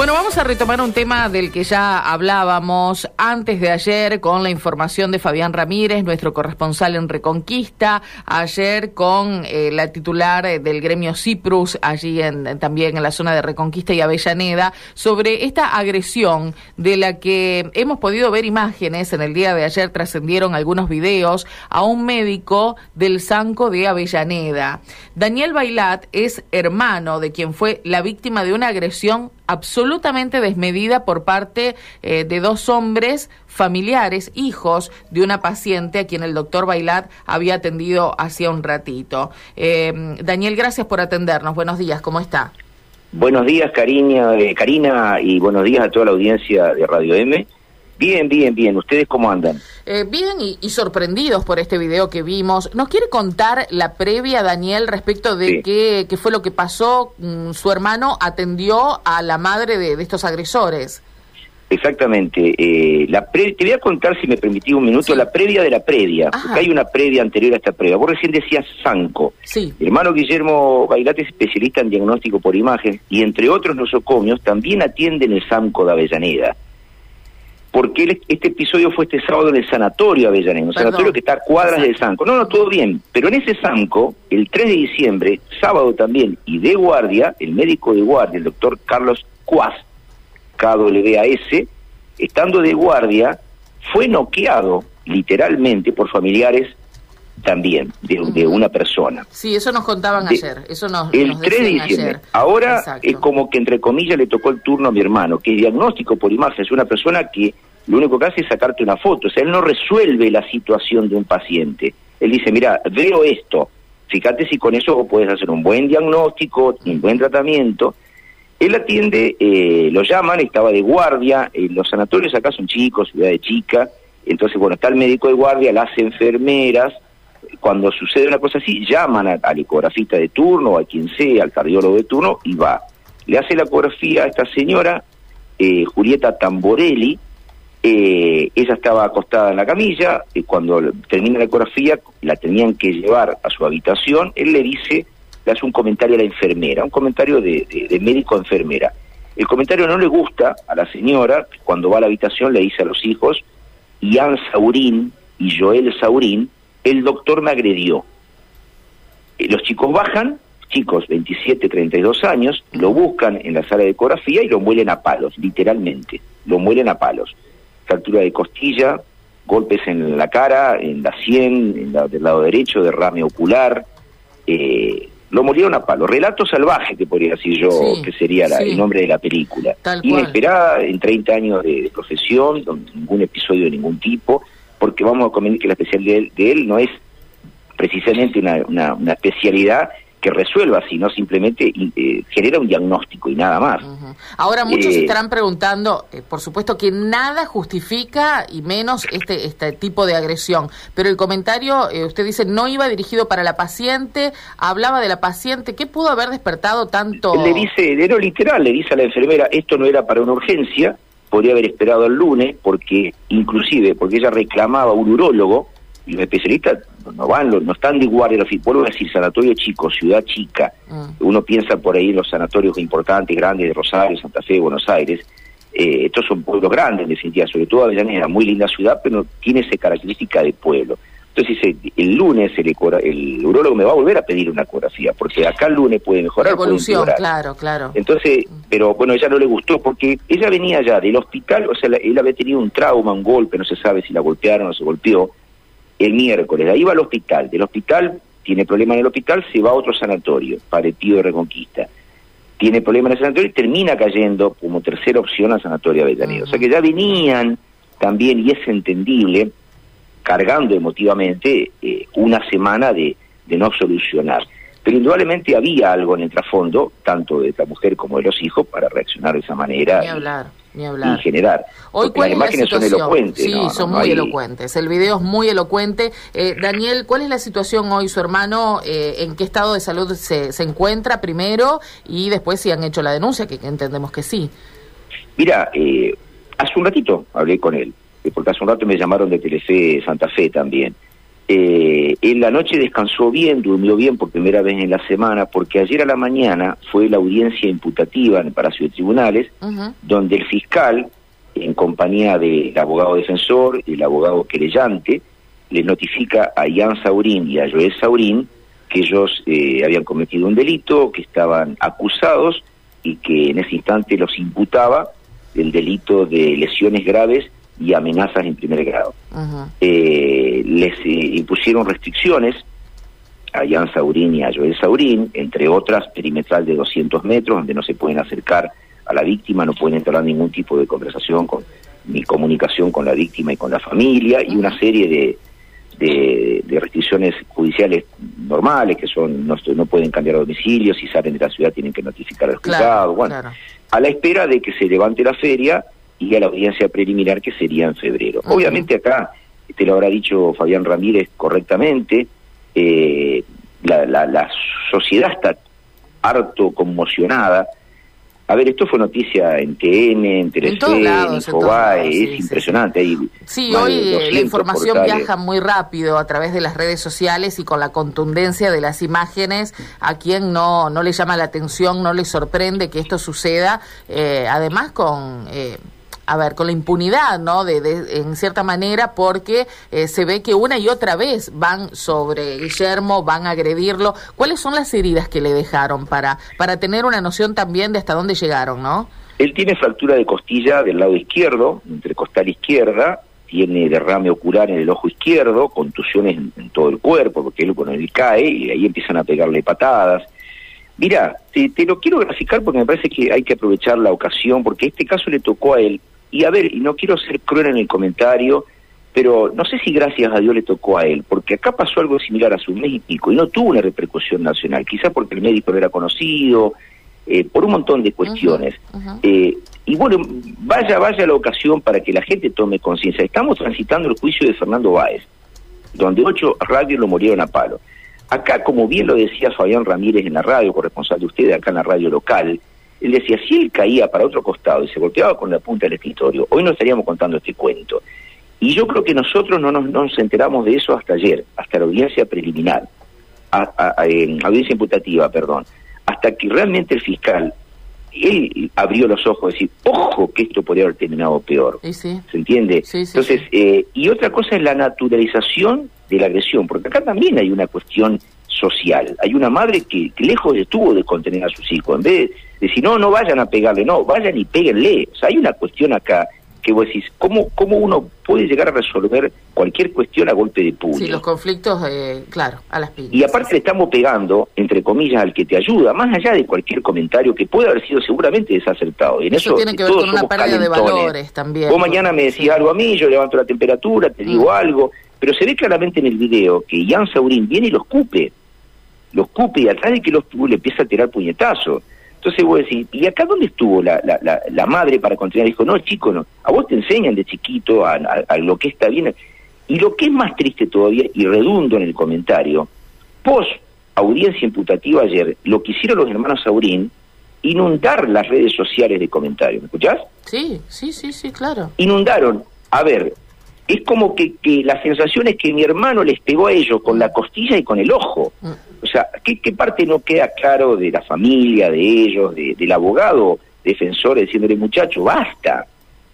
Bueno, vamos a retomar un tema del que ya hablábamos antes de ayer con la información de Fabián Ramírez, nuestro corresponsal en Reconquista, ayer con eh, la titular eh, del gremio Ciprus, allí en, también en la zona de Reconquista y Avellaneda, sobre esta agresión de la que hemos podido ver imágenes en el día de ayer, trascendieron algunos videos a un médico del Sanco de Avellaneda. Daniel Bailat es hermano de quien fue la víctima de una agresión absolutamente desmedida por parte eh, de dos hombres familiares, hijos de una paciente a quien el doctor Bailat había atendido hacía un ratito. Eh, Daniel, gracias por atendernos. Buenos días, ¿cómo está? Buenos días, Karina, eh, Karina, y buenos días a toda la audiencia de Radio M. Bien, bien, bien. ¿Ustedes cómo andan? Eh, bien y, sorprendidos por este video que vimos. ¿Nos quiere contar la previa, Daniel, respecto de qué, fue lo que pasó? Mm, su hermano atendió a la madre de, estos agresores. Exactamente. Eh, la te voy a contar, si me permitís un minuto, la previa de la previa, porque hay una previa anterior a esta previa. Vos recién decías Sanco. Sí. Hermano Guillermo Bailate es especialista en diagnóstico por imagen y, entre otros nosocomios, también atiende en el Sanco de Avellaneda porque este episodio fue este sábado en el sanatorio Avellaneda, un sanatorio que está a cuadras del Sanco. No, no, todo bien, pero en ese Sanco, el 3 de diciembre, sábado también, y de guardia, el médico de guardia, el doctor Carlos Cuas, KWAS, estando de guardia, fue noqueado literalmente por familiares también de, una persona. Sí, eso nos contaban ayer. Eso nos, el 3 de diciembre. Ahora es como que entre comillas le tocó el turno a mi hermano, que es diagnóstico por imagen, es una persona que lo único que hace es sacarte una foto, o sea, él no resuelve la situación de un paciente. Él dice, mira, veo esto, fíjate si con eso puedes hacer un buen diagnóstico, un buen tratamiento. Él atiende, eh, lo llaman, estaba de guardia, en los sanatorios acá son chicos, ciudad de chica, entonces, bueno, está el médico de guardia, las enfermeras, cuando sucede una cosa así, llaman al ecografista de turno, a quien sea, al cardiólogo de turno, y va. Le hace la ecografía a esta señora, eh, Julieta Tamborelli, eh, ella estaba acostada en la camilla, y cuando termina la ecografía la tenían que llevar a su habitación, él le dice, le hace un comentario a la enfermera, un comentario de, de médico-enfermera. El comentario no le gusta a la señora, cuando va a la habitación le dice a los hijos, Ian Saurín y Joel Saurín, el doctor me agredió. Eh, los chicos bajan, chicos 27, 32 años, lo buscan en la sala de ecografía y lo muelen a palos, literalmente, lo muelen a palos. Fractura de costilla, golpes en la cara, en la sien, en la, del lado derecho, derrame ocular, eh, lo murieron a palos. Relato salvaje, que podría decir yo, que sería el nombre de la película. Inesperada en 30 años de, de profesión, ningún episodio de ningún tipo porque vamos a comentar que la especialidad de él, no es precisamente una, una, especialidad que resuelva, sino simplemente eh, genera un diagnóstico y nada más. Ahora muchos eh, estarán preguntando, eh, por supuesto que nada justifica y menos este este tipo de agresión, pero el comentario, usted dice, no iba dirigido para la paciente, hablaba de la paciente, ¿qué pudo haber despertado tanto? Le dice, de lo literal, le dice a la enfermera, esto no era para una urgencia, podría haber esperado el lunes, porque inclusive, porque ella reclamaba un urólogo, y los especialistas no van, no están de guardia, vuelvo a decir, sanatorio chico, ciudad chica, mm. uno piensa por ahí en los sanatorios importantes, grandes de Rosario, Santa Fe, Buenos Aires, eh, estos son pueblos grandes en definitiva, sobre todo Avellaneda, muy linda ciudad, pero tiene esa característica de pueblo. Entonces dice, el lunes el, el urólogo me va a volver a pedir una ecografía, porque acá el lunes puede mejorar. Evolución, claro, claro. Entonces, pero bueno, ella no le gustó porque ella venía ya del hospital, o sea, él había tenido un trauma, un golpe, no se sabe si la golpearon o se golpeó, el miércoles, ahí va al hospital, del hospital, tiene problema en el hospital, se va a otro sanatorio, Paretío de Reconquista. Tiene problema en el sanatorio y termina cayendo como tercera opción al sanatorio Avellaneda. O sea que ya venían también, y es entendible, cargando emotivamente eh, una semana de, de no solucionar. Pero indudablemente había algo en el trasfondo, tanto de la mujer como de los hijos, para reaccionar de esa manera. Ni hablar, ni hablar. Y generar. Hoy, ¿cuál las imágenes son elocuentes. Sí, son muy elocuentes. El video es muy elocuente. Eh, Daniel, ¿cuál es la situación hoy? ¿Su hermano eh, en qué estado de salud se, se encuentra primero? Y después si han hecho la denuncia, que, entendemos que sí. Mira, hace un ratito hablé con él porque hace un rato me llamaron de Telefe Santa Fe también. Eh, en la noche descansó bien, durmió bien por primera vez en la semana, porque ayer a la mañana fue la audiencia imputativa en el Palacio de Tribunales, donde el fiscal, en compañía del abogado defensor y el abogado querellante, le notifica a Ian Saurín y a Joel Saurín que ellos eh, habían cometido un delito, que estaban acusados y que en ese instante los imputaba del delito de lesiones graves y amenazas en primer grado. Eh, les eh, impusieron restricciones a Jan Saurín y a Joel Saurín, entre otras, perimetral de 200 metros, donde no se pueden acercar a la víctima, no pueden entrar ningún tipo de conversación con, ni comunicación con la víctima y con la familia, y una serie de, de, restricciones judiciales normales, que son no, no pueden cambiar domicilio, si salen de la ciudad tienen que notificar al juzgado, bueno, a la espera de que se levante la feria y a la audiencia preliminar que sería en febrero. Obviamente acá, te lo habrá dicho Fabián Ramírez correctamente, eh, la, la, la sociedad está harto conmocionada a ver, esto fue noticia en TN, en Telefe, en, en es impresionante. Sí, hoy la información viaja muy rápido a través de las redes sociales y con la contundencia de las imágenes, a quien no, no le llama la atención, no le sorprende que esto suceda, eh, además con... Eh, a ver, con la impunidad, ¿no? De, en cierta manera, porque eh, se ve que una y otra vez van sobre Guillermo, van a agredirlo. ¿Cuáles son las heridas que le dejaron para, para tener una noción también de hasta dónde llegaron, ¿no? Él tiene fractura de costilla del lado izquierdo, entre costal izquierda, tiene derrame ocular en el ojo izquierdo, contusiones en, todo el cuerpo, porque él cuando él cae y ahí empiezan a pegarle patadas. Mira, te, te, lo quiero graficar porque me parece que hay que aprovechar la ocasión, porque este caso le tocó a él y a ver, y no quiero ser cruel en el comentario, pero no sé si gracias a Dios le tocó a él, porque acá pasó algo similar hace un mes y pico y no tuvo una repercusión nacional, quizá porque el médico no era conocido, eh, por un montón de cuestiones. Eh, y bueno, vaya, vaya la ocasión para que la gente tome conciencia. Estamos transitando el juicio de Fernando Báez, donde ocho radios lo murieron a palo. Acá, como bien lo decía Fabián Ramírez en la radio, corresponsal de ustedes acá en la radio local, él decía, si él caía para otro costado y se golpeaba con la punta del escritorio, hoy no estaríamos contando este cuento. Y yo creo que nosotros no nos, enteramos de eso hasta ayer, hasta la audiencia preliminar, a, audiencia imputativa, perdón, hasta que realmente el fiscal, él abrió los ojos, decir, ojo que esto podría haber terminado peor. ¿Se entiende? Entonces, eh, y otra cosa es la naturalización de la agresión, porque acá también hay una cuestión social. Hay una madre que, lejos estuvo de contener a sus hijos, en vez de decir, no, no vayan a pegarle, no, vayan y péguenle. O sea, hay una cuestión acá que vos decís, ¿cómo, ¿cómo uno puede llegar a resolver cualquier cuestión a golpe de puño? Sí, los conflictos, eh, claro, a las piñas. Y aparte le estamos pegando, entre comillas, al que te ayuda, más allá de cualquier comentario que puede haber sido seguramente desacertado. Y en eso, tiene que ver con una pérdida de valores también. Vos mañana me decís algo a mí, yo levanto la temperatura, te digo mm. algo, pero se ve claramente en el video que Ian Saurín viene y lo escupe los cupe y atrás de que los le empieza a tirar puñetazos. Entonces vos decís, ¿y acá dónde estuvo la, la, la, madre para continuar? Dijo, no, chico, no. A vos te enseñan de chiquito a, lo que está bien. Y lo que es más triste todavía, y redundo en el comentario, post audiencia imputativa ayer, lo que hicieron los hermanos Saurín, inundar las redes sociales de comentarios. ¿Me escuchás? Sí, sí, sí, sí, claro. Inundaron. A ver, es como que, que la sensación es que mi hermano les pegó a ellos con la costilla y con el ojo. Mm. O sea, ¿qué, parte no queda claro de la familia, de ellos, del abogado defensor diciéndole, muchacho, basta?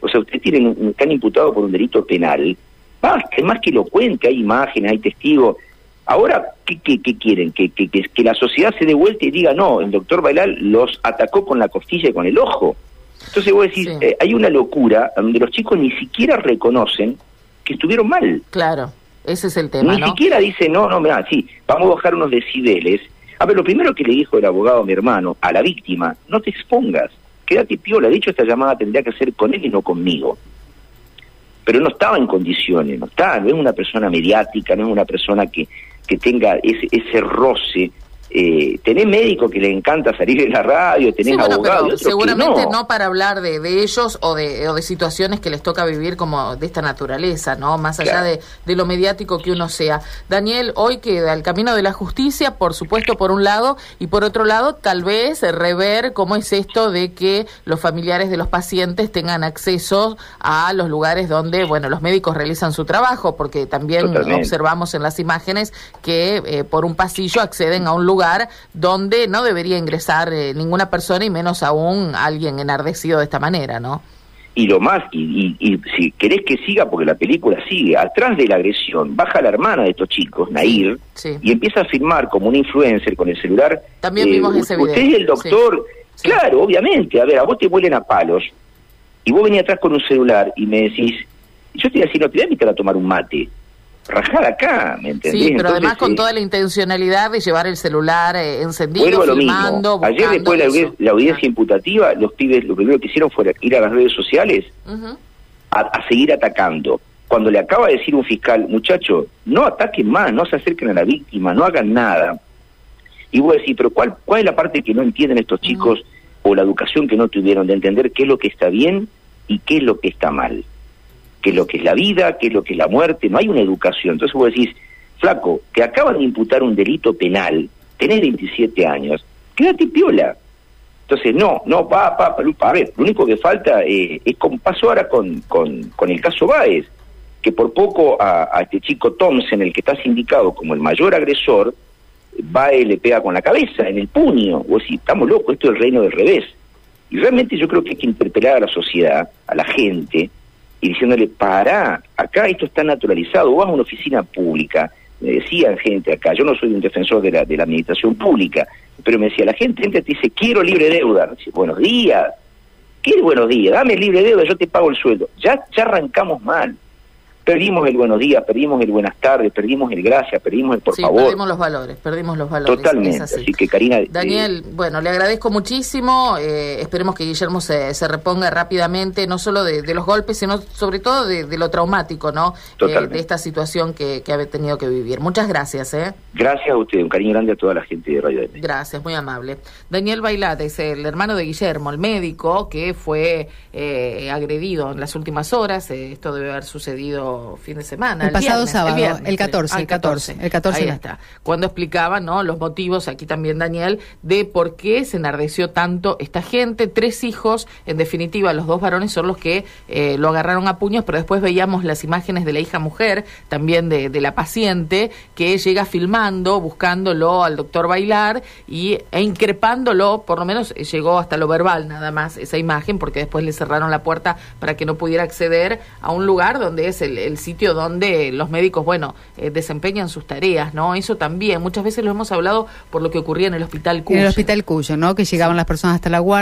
O sea, ustedes tienen, están imputados por un delito penal, basta, es más que lo cuente, hay imágenes, hay testigos. Ahora, ¿qué, qué, quieren? ¿Que, que, que, la sociedad se dé vuelta y diga, no, el doctor Bailal los atacó con la costilla y con el ojo. Entonces vos decís, eh, hay una locura donde los chicos ni siquiera reconocen que estuvieron mal. Claro. Ese es el tema. Ni siquiera dice, no, no, mira, sí, vamos a bajar unos decibeles. A ver, lo primero que le dijo el abogado a mi hermano, a la víctima, no te expongas, quédate piola. De hecho, esta llamada tendría que ser con él y no conmigo. Pero no estaba en condiciones, no está, no es una persona mediática, no es una persona que, que tenga ese, ese roce eh, tenés médicos que le encanta salir en la radio, tenés sí, abogados. seguramente no. para hablar de, ellos o de, o de situaciones que les toca vivir como de esta naturaleza, ¿no? Más allá de, de, lo mediático que uno sea. Daniel, hoy queda el camino de la justicia, por supuesto, por un lado, y por otro lado, tal vez rever cómo es esto de que los familiares de los pacientes tengan acceso a los lugares donde, bueno, los médicos realizan su trabajo, porque también observamos en las imágenes que eh, por un pasillo acceden a un lugar lugar donde no debería ingresar eh, ninguna persona y menos aún alguien enardecido de esta manera, ¿no? Y lo más, y, si querés que siga, porque la película sigue, atrás de la agresión, baja la hermana de estos chicos, Nair, y empieza a filmar como un influencer con el celular. También vimos eh, ese video. Usted es el doctor, claro, obviamente, a ver, a vos te vuelen a palos, y vos venís atrás con un celular y me decís, yo te voy a decir, no te voy a invitar a tomar un mate rajar acá, ¿me entendés? Sí, pero además con eh, toda la intencionalidad de llevar el celular eh, encendido, filmando, Ayer después de la, audiencia imputativa, los pibes lo primero que hicieron fue ir a las redes sociales a, seguir atacando. Cuando le acaba de decir un fiscal, muchacho, no ataquen más, no se acerquen a la víctima, no hagan nada. Y vos decís, pero ¿cuál, cuál es la parte que no entienden estos chicos o la educación que no tuvieron de entender qué es lo que está bien y qué es lo que está mal? Qué es lo que es la vida, qué es lo que es la muerte, no hay una educación. Entonces vos decís, flaco, que acaban de imputar un delito penal, tenés 27 años, quédate piola. Entonces, no, no, pa, pa, pa, a ver, lo único que falta eh, es como pasó ahora con, con, con, el caso Báez, que por poco a, este chico Thompson, el que está sindicado como el mayor agresor, Baez le pega con la cabeza, en el puño. O si estamos locos, esto es el reino del revés. Y realmente yo creo que hay que interpelar a la sociedad, a la gente, y diciéndole, para, acá esto está naturalizado, vas a una oficina pública, me decían gente acá, yo no soy un defensor de la, de la administración pública, pero me decía, la gente gente te dice, quiero libre deuda, dice, buenos días, ¿qué buenos días? Dame libre deuda, yo te pago el sueldo. Ya, ya arrancamos mal. Perdimos el buenos días, perdimos el buenas tardes, perdimos el gracias, perdimos el por sí, favor. Perdimos los valores, perdimos los valores. Totalmente. Así. que Karina. Eh, Daniel, bueno, le agradezco muchísimo. Eh, esperemos que Guillermo se, se reponga rápidamente, no solo de, los golpes, sino sobre todo de, lo traumático, ¿no? Eh, de esta situación que, que ha tenido que vivir. Muchas gracias, ¿eh? Gracias a usted, un cariño grande a toda la gente de Radio M. Gracias, muy amable. Daniel Bailat es el hermano de Guillermo, el médico que fue agredido en las últimas horas. esto debe haber sucedido fin de semana el, pasado sábado, el, 14, el 14, el 14. Ahí está. Cuando explicaba, ¿no? Los motivos, aquí también Daniel, de por qué se enardeció tanto esta gente. Tres hijos, en definitiva, los dos varones son los que eh, lo agarraron a puños, pero después veíamos las imágenes de la hija mujer, también de, de la paciente, que llega filmando, buscándolo al doctor Bailar y, e increpándolo, por lo menos eh, llegó hasta lo verbal nada más esa imagen, porque después le cerraron la puerta para que no pudiera acceder a un lugar donde es el, el sitio donde los médicos, bueno, eh, desempeñan sus tareas, ¿no? Eso también, muchas veces lo hemos hablado por lo que ocurría en el Hospital Cuyo. En el Hospital Cuyo, ¿no? Que llegaban las personas hasta la guardia.